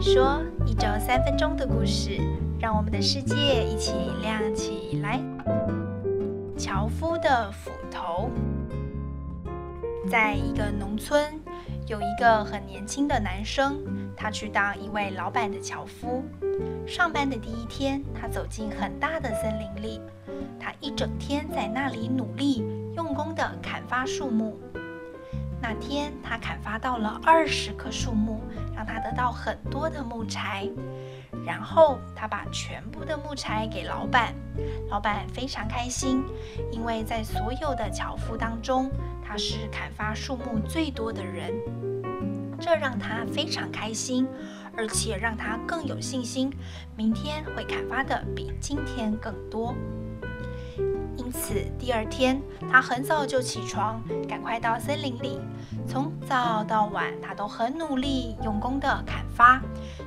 你说一周三分钟的故事，让我们的世界一起亮起来。樵夫的斧头，在一个农村，有一个很年轻的男生，他去当一位老板的樵夫。上班的第一天，他走进很大的森林里，他一整天在那里努力用功地砍伐树木。那天，他砍伐到了二十棵树木，让他得到很多的木柴。然后，他把全部的木柴给老板，老板非常开心，因为在所有的樵夫当中，他是砍伐树木最多的人。这让他非常开心，而且让他更有信心，明天会砍伐的比今天更多。因此，第二天他很早就起床，赶快到森林里。从早到晚，他都很努力、用功地砍伐，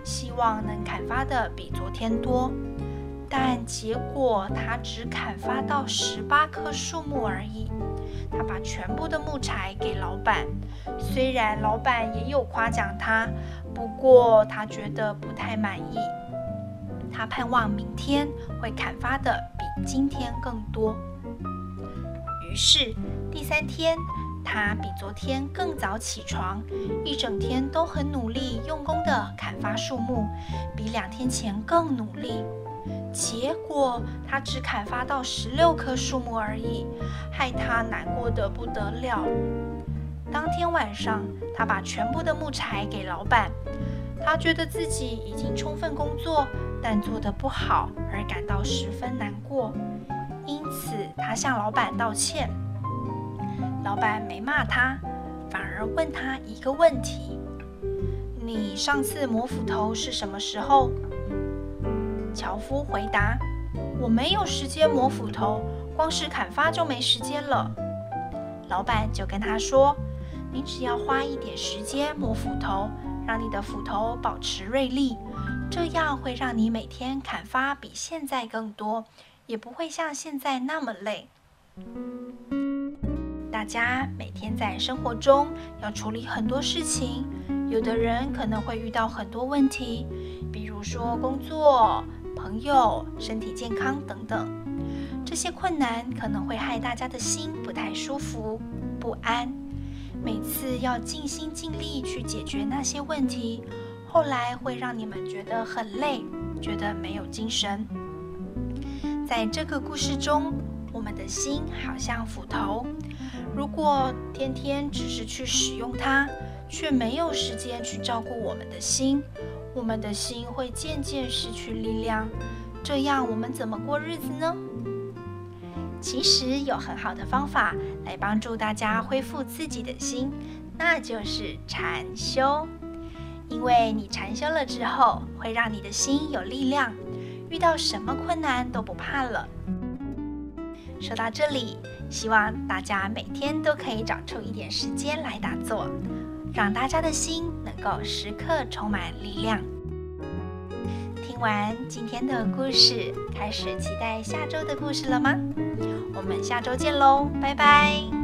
希望能砍伐的比昨天多。但结果，他只砍伐到十八棵树木而已。他把全部的木柴给老板，虽然老板也有夸奖他，不过他觉得不太满意。他盼望明天会砍伐的比今天更多。于是第三天，他比昨天更早起床，一整天都很努力、用功地砍伐树木，比两天前更努力。结果他只砍伐到十六棵树木而已，害他难过得不得了。当天晚上，他把全部的木柴给老板，他觉得自己已经充分工作。但做得不好而感到十分难过，他向老板道歉。老板没骂他，反而问他一个问题：“你上次磨斧头是什么时候？”樵夫回答：“我没有时间磨斧头，光是砍伐就没时间了。”老板就跟他说：“你只要花一点时间磨斧头，让你的斧头保持锐利。”这样会让你每天砍伐比现在更多，也不会像现在那么累。大家每天在生活中要处理很多事情，有的人可能会遇到很多问题，比如说工作、朋友、身体健康等等。这些困难可能会害大家的心不太舒服、不安，每次要尽心尽力去解决那些问题。后来会让你们觉得很累，觉得没有精神。在这个故事中，我们的心好像斧头，如果天天只是去使用它，却没有时间去照顾我们的心，我们的心会渐渐失去力量。这样我们怎么过日子呢？其实有很好的方法来帮助大家恢复自己的心，那就是禅修。因为你禅修了之后，会让你的心有力量，遇到什么困难都不怕了。说到这里，希望大家每天都可以找出一点时间来打坐，让大家的心能够时刻充满力量。听完今天的故事，开始期待下周的故事了吗？我们下周见喽，拜拜。